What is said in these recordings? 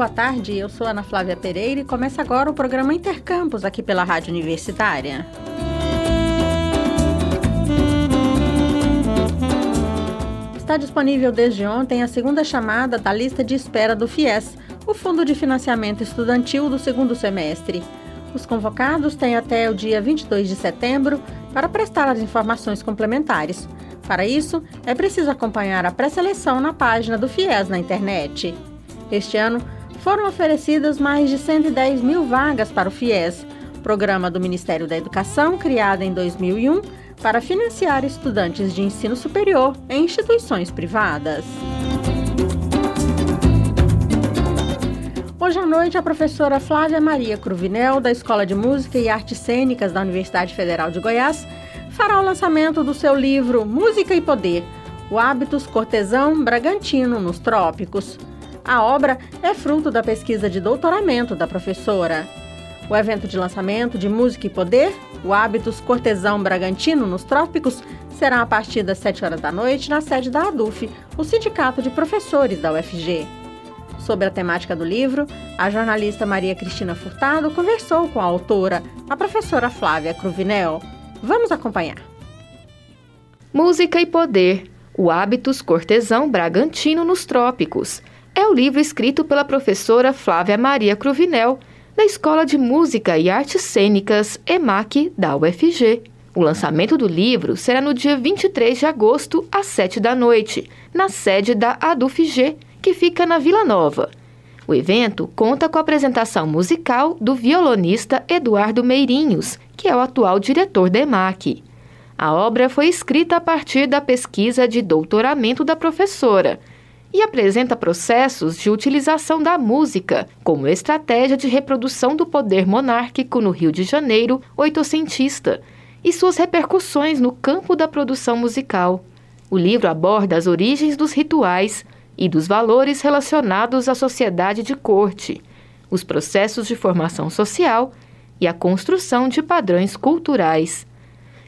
boa tarde. Eu sou Ana Flávia Pereira e começa agora o programa Intercampus aqui pela Rádio Universitária. Está disponível desde ontem a segunda chamada da lista de espera do FIES, o Fundo de Financiamento Estudantil do segundo semestre. Os convocados têm até o dia 22 de setembro para prestar as informações complementares. Para isso, é preciso acompanhar a pré-seleção na página do FIES na internet. Este ano, foram oferecidas mais de 110 mil vagas para o FIES, programa do Ministério da Educação criado em 2001 para financiar estudantes de ensino superior em instituições privadas. Hoje à noite, a professora Flávia Maria Cruvinel, da Escola de Música e Artes Cênicas da Universidade Federal de Goiás, fará o lançamento do seu livro Música e Poder: O Hábitos Cortesão Bragantino nos Trópicos. A obra é fruto da pesquisa de doutoramento da professora. O evento de lançamento de Música e Poder, o Hábitos Cortesão Bragantino nos Trópicos, será a partir das 7 horas da noite na sede da ADUF, o Sindicato de Professores da UFG. Sobre a temática do livro, a jornalista Maria Cristina Furtado conversou com a autora, a professora Flávia Cruvinel. Vamos acompanhar. Música e Poder, o Hábitos Cortesão Bragantino nos Trópicos é o livro escrito pela professora Flávia Maria Cruvinel, da Escola de Música e Artes Cênicas EMAC da UFG. O lançamento do livro será no dia 23 de agosto, às 7 da noite, na sede da ADUFG, que fica na Vila Nova. O evento conta com a apresentação musical do violonista Eduardo Meirinhos, que é o atual diretor da EMAC. A obra foi escrita a partir da pesquisa de doutoramento da professora e apresenta processos de utilização da música como estratégia de reprodução do poder monárquico no Rio de Janeiro oitocentista e suas repercussões no campo da produção musical. O livro aborda as origens dos rituais e dos valores relacionados à sociedade de corte, os processos de formação social e a construção de padrões culturais.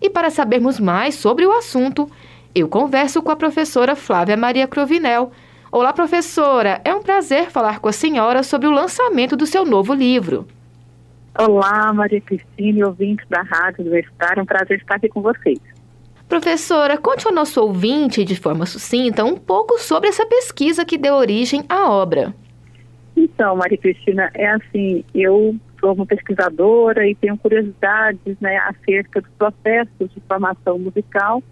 E para sabermos mais sobre o assunto, eu converso com a professora Flávia Maria Crovinel, Olá, professora. É um prazer falar com a senhora sobre o lançamento do seu novo livro. Olá, Maria Cristina e ouvintes da Rádio Universitária. É um prazer estar aqui com vocês. Professora, conte ao nosso ouvinte, de forma sucinta, um pouco sobre essa pesquisa que deu origem à obra. Então, Maria Cristina, é assim, eu sou uma pesquisadora e tenho curiosidades né, acerca dos processos de formação musical.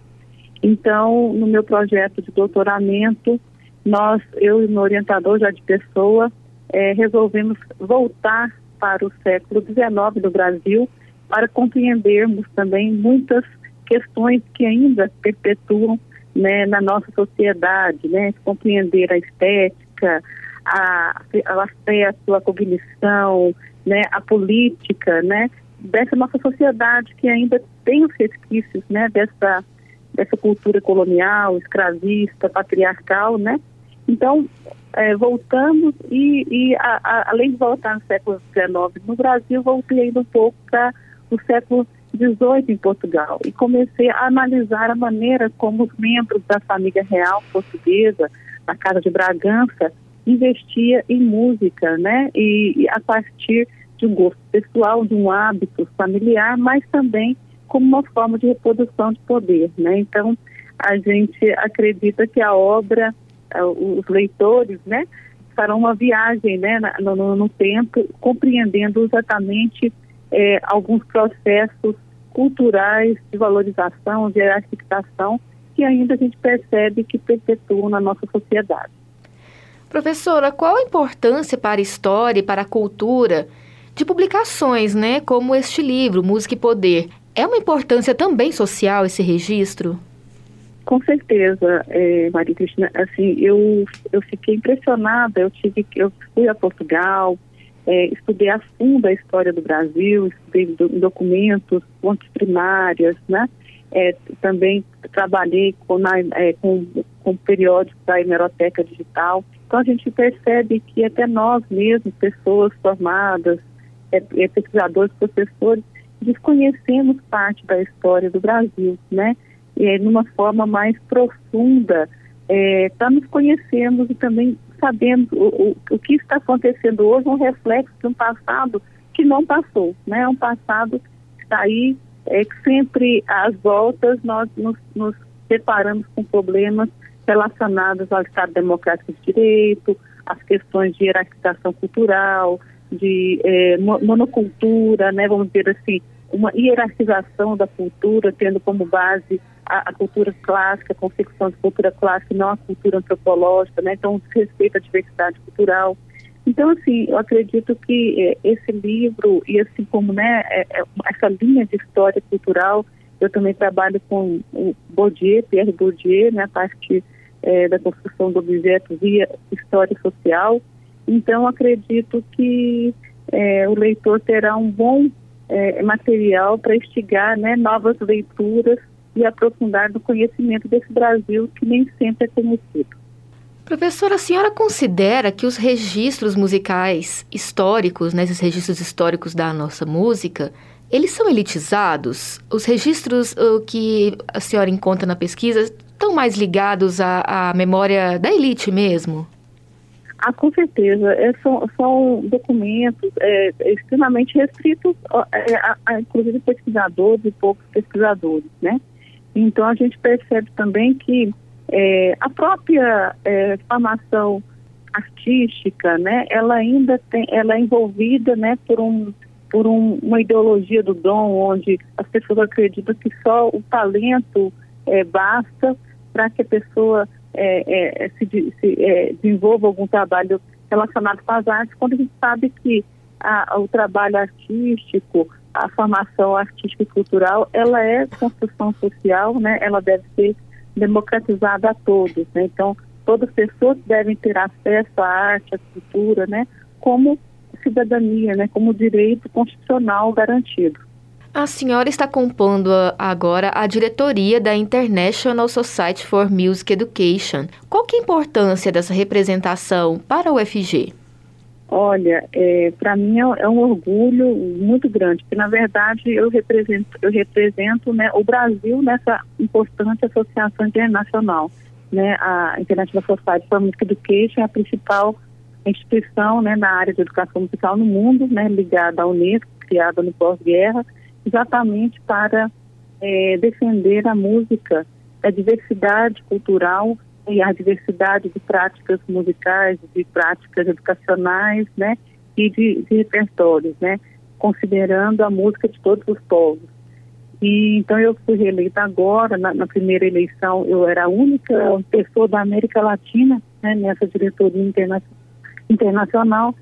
Então, no meu projeto de doutoramento, nós, eu e meu orientador já de pessoa, é, resolvemos voltar para o século XIX do Brasil para compreendermos também muitas questões que ainda perpetuam né, na nossa sociedade, né, compreender a estética, a, o acesso, a cognição, né, a política, né, dessa nossa sociedade que ainda tem os resquícios, né, dessa dessa cultura colonial, escravista, patriarcal, né, então, é, voltamos e, e a, a, além de voltar no século XIX no Brasil, voltei ainda um pouco para o século XVIII em Portugal e comecei a analisar a maneira como os membros da família real portuguesa, na Casa de Bragança, investia em música, né? E, e a partir de um gosto pessoal, de um hábito familiar, mas também como uma forma de reprodução de poder, né? Então, a gente acredita que a obra os leitores, né, farão uma viagem, né, no, no, no tempo, compreendendo exatamente é, alguns processos culturais de valorização, de hierarquização, que ainda a gente percebe que perpetuam na nossa sociedade. Professora, qual a importância para a história e para a cultura de publicações, né, como este livro, Música e Poder? É uma importância também social esse registro? Com certeza, é, Maria Cristina. Assim, eu, eu fiquei impressionada. Eu tive, eu fui a Portugal, é, estudei a fundo a história do Brasil, estudei do, documentos, fontes primárias, né? É, também trabalhei com, na, é, com, com periódicos da hemeroteca digital. Então a gente percebe que até nós mesmos, pessoas formadas, é, é pesquisadores, professores, desconhecemos parte da história do Brasil, né? É, numa forma mais profunda, é, para nos conhecermos e também sabemos o, o, o que está acontecendo hoje, um reflexo de um passado que não passou, né? Um passado que está aí, é que sempre às voltas nós nos, nos deparamos com problemas relacionados ao Estado Democrático de Direito, as questões de hierarquização cultural, de é, monocultura, né, vamos dizer assim, uma hierarquização da cultura, tendo como base a, a, cultura clássica, a concepção de cultura clássica, não a cultura antropológica, né, então respeito à diversidade cultural. Então, assim, eu acredito que é, esse livro, e assim como né, é, é, essa linha de história cultural, eu também trabalho com o Bourdieu, Pierre Bourdieu, né, a parte é, da construção do objeto via história social. Então, acredito que é, o leitor terá um bom é, material para instigar né, novas leituras e aprofundar no conhecimento desse Brasil que nem sempre é conhecido. Professora, a senhora considera que os registros musicais históricos, né, esses registros históricos da nossa música, eles são elitizados? Os registros uh, que a senhora encontra na pesquisa estão mais ligados à, à memória da elite mesmo? Ah, com certeza. É, são, são, documentos é, extremamente restritos, é, a, a, inclusive pesquisadores e poucos pesquisadores, né? Então a gente percebe também que é, a própria é, formação artística, né, ela ainda tem, ela é envolvida, né, por um por um, uma ideologia do dom, onde as pessoas acreditam que só o talento é, basta para que a pessoa é, é, se, se é, desenvolva algum trabalho relacionado com as artes, quando a gente sabe que a, o trabalho artístico, a formação artística e cultural, ela é construção social, né? ela deve ser democratizada a todos. Né? Então, todas as pessoas devem ter acesso à arte, à cultura, né? como cidadania, né? como direito constitucional garantido. A senhora está compondo agora a diretoria da International Society for Music Education. Qual que é a importância dessa representação para o UFG? Olha, é, para mim é, é, um orgulho muito grande, porque na verdade eu represento, eu represento né, o Brasil nessa importante associação internacional. Né? A International Society for Music Education é a principal instituição né, na área de educação musical no mundo, né, ligada à Unesco, criada no pós-guerra, exatamente para é, defender a música, a diversidade cultural e a diversidade de práticas musicais, de práticas educacionais, né, e de, de repertórios, né, considerando a música de todos os povos. E então eu fui reeleita agora, na, na primeira eleição eu era a única pessoa da América Latina né, nessa diretoria interna internacional.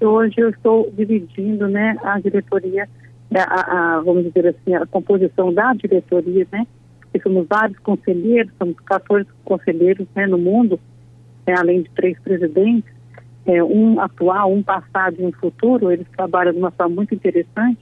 Hoje eu estou dividindo né, a diretoria a, a, vamos dizer assim, a composição da diretoria, né? Somos vários conselheiros, somos 14 conselheiros né, no mundo, é, além de três presidentes, é, um atual, um passado e um futuro, eles trabalham de uma forma muito interessante.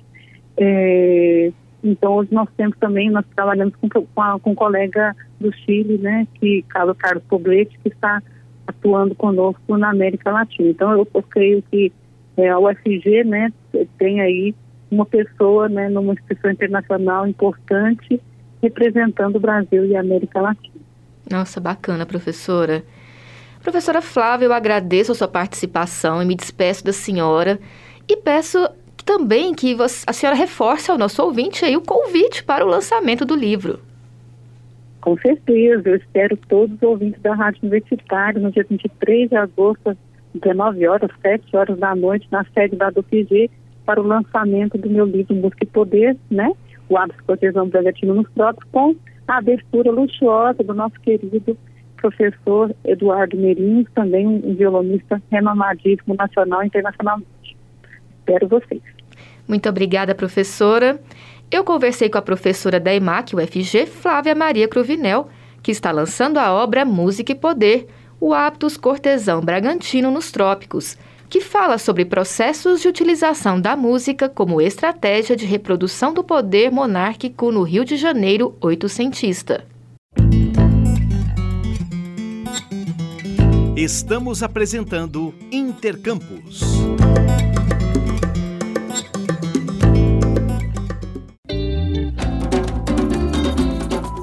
É, então, hoje nós temos também, nós trabalhamos com, com, a, com um colega do Chile, né, que, Carlos Carlos Poblete, que está atuando conosco na América Latina. Então, eu, eu creio que é, a UFG, né, tem aí uma pessoa né, numa instituição internacional importante representando o Brasil e a América Latina. Nossa, bacana, professora. Professora Flávia, eu agradeço a sua participação e me despeço da senhora e peço também que a senhora reforce ao nosso ouvinte aí o convite para o lançamento do livro. Com certeza, eu espero todos os ouvintes da Rádio Universitária no dia 23 de agosto, 19 horas, 7 horas da noite, na sede da DUPG, para o lançamento do meu livro Música e Poder, né? O Hábito Cortesão Bragantino nos Próprios, com a abertura luxuosa do nosso querido professor Eduardo Merinho, também um violonista renomadíssimo nacional e internacionalmente. Espero vocês. Muito obrigada, professora. Eu conversei com a professora da EMAC, UFG, Flávia Maria Cruvinel, que está lançando a obra Música e Poder, o Aptos Cortesão Bragantino nos Trópicos, que fala sobre processos de utilização da música como estratégia de reprodução do poder monárquico no Rio de Janeiro oitocentista. Estamos apresentando Intercampus.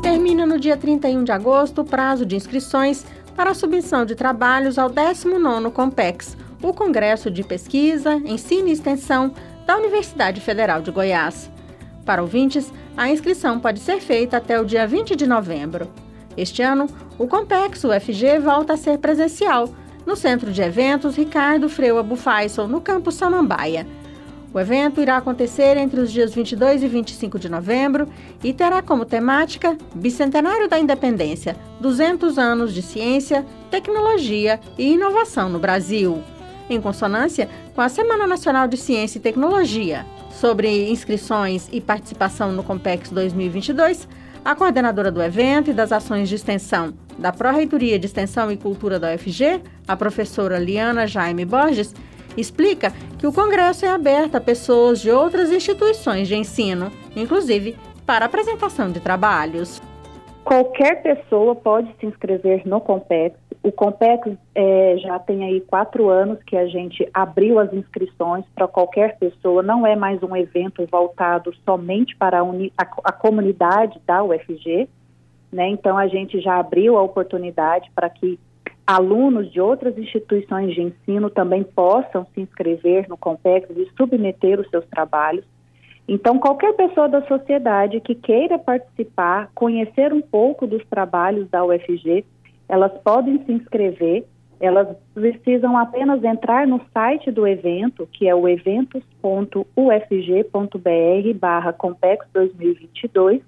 Termina no dia 31 de agosto o prazo de inscrições para a submissão de trabalhos ao 19º COMPEX, o Congresso de Pesquisa, Ensino e Extensão da Universidade Federal de Goiás. Para ouvintes, a inscrição pode ser feita até o dia 20 de novembro. Este ano, o Compex UFG volta a ser presencial, no Centro de Eventos Ricardo Freua Bufaisson, no campus Samambaia. O evento irá acontecer entre os dias 22 e 25 de novembro e terá como temática Bicentenário da Independência 200 anos de ciência, tecnologia e inovação no Brasil, em consonância com a Semana Nacional de Ciência e Tecnologia. Sobre inscrições e participação no Compex 2022, a coordenadora do evento e das ações de extensão da Pró-Reitoria de Extensão e Cultura da UFG, a professora Liana Jaime Borges, explica que o congresso é aberto a pessoas de outras instituições de ensino, inclusive para apresentação de trabalhos. Qualquer pessoa pode se inscrever no Compex. O Compex é, já tem aí quatro anos que a gente abriu as inscrições para qualquer pessoa. Não é mais um evento voltado somente para a, uni, a, a comunidade da UFG. Né? Então a gente já abriu a oportunidade para que alunos de outras instituições de ensino também possam se inscrever no Compex e submeter os seus trabalhos. Então, qualquer pessoa da sociedade que queira participar, conhecer um pouco dos trabalhos da UFG, elas podem se inscrever, elas precisam apenas entrar no site do evento, que é o eventos.ufg.br barra Compex 2022,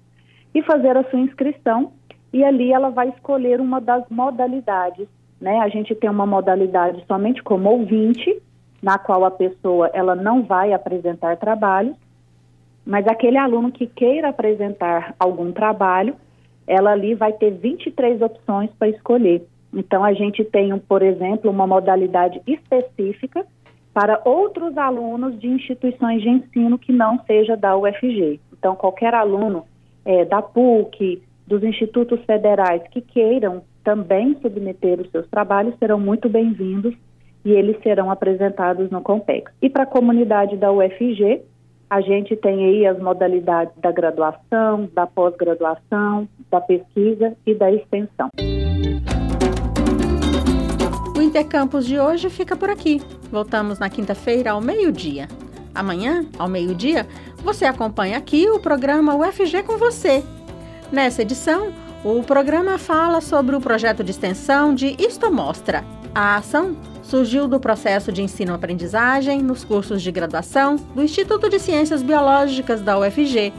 e fazer a sua inscrição, e ali ela vai escolher uma das modalidades né? A gente tem uma modalidade somente como ouvinte, na qual a pessoa ela não vai apresentar trabalhos, mas aquele aluno que queira apresentar algum trabalho, ela ali vai ter 23 opções para escolher. Então a gente tem, por exemplo, uma modalidade específica para outros alunos de instituições de ensino que não seja da UFG. Então qualquer aluno é, da PUC, dos institutos federais que queiram também submeter os seus trabalhos serão muito bem-vindos e eles serão apresentados no Compex. E para a comunidade da UFG, a gente tem aí as modalidades da graduação, da pós-graduação, da pesquisa e da extensão. O Intercampus de hoje fica por aqui. Voltamos na quinta-feira ao meio-dia. Amanhã, ao meio-dia, você acompanha aqui o programa UFG com você. Nessa edição, o programa fala sobre o projeto de extensão de Isto Mostra. A ação surgiu do processo de ensino-aprendizagem nos cursos de graduação do Instituto de Ciências Biológicas da UFG,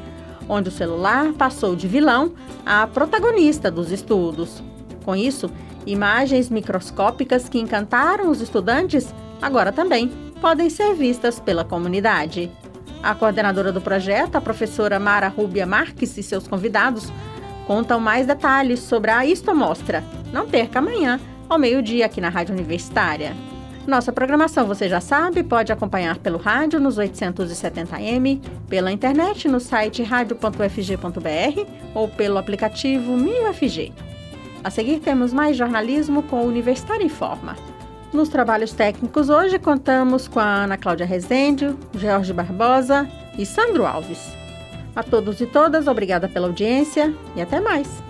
onde o celular passou de vilão a protagonista dos estudos. Com isso, imagens microscópicas que encantaram os estudantes agora também podem ser vistas pela comunidade. A coordenadora do projeto, a professora Mara Rubia Marques e seus convidados contam mais detalhes sobre a Isto Mostra. Não perca amanhã, ao meio-dia, aqui na Rádio Universitária. Nossa programação, você já sabe, pode acompanhar pelo rádio nos 870m, pela internet no site radio.ufg.br ou pelo aplicativo MinUFG. A seguir temos mais jornalismo com o Universitário Informa. Nos trabalhos técnicos hoje contamos com a Ana Cláudia Rezende, Jorge Barbosa e Sandro Alves. A todos e todas, obrigada pela audiência e até mais.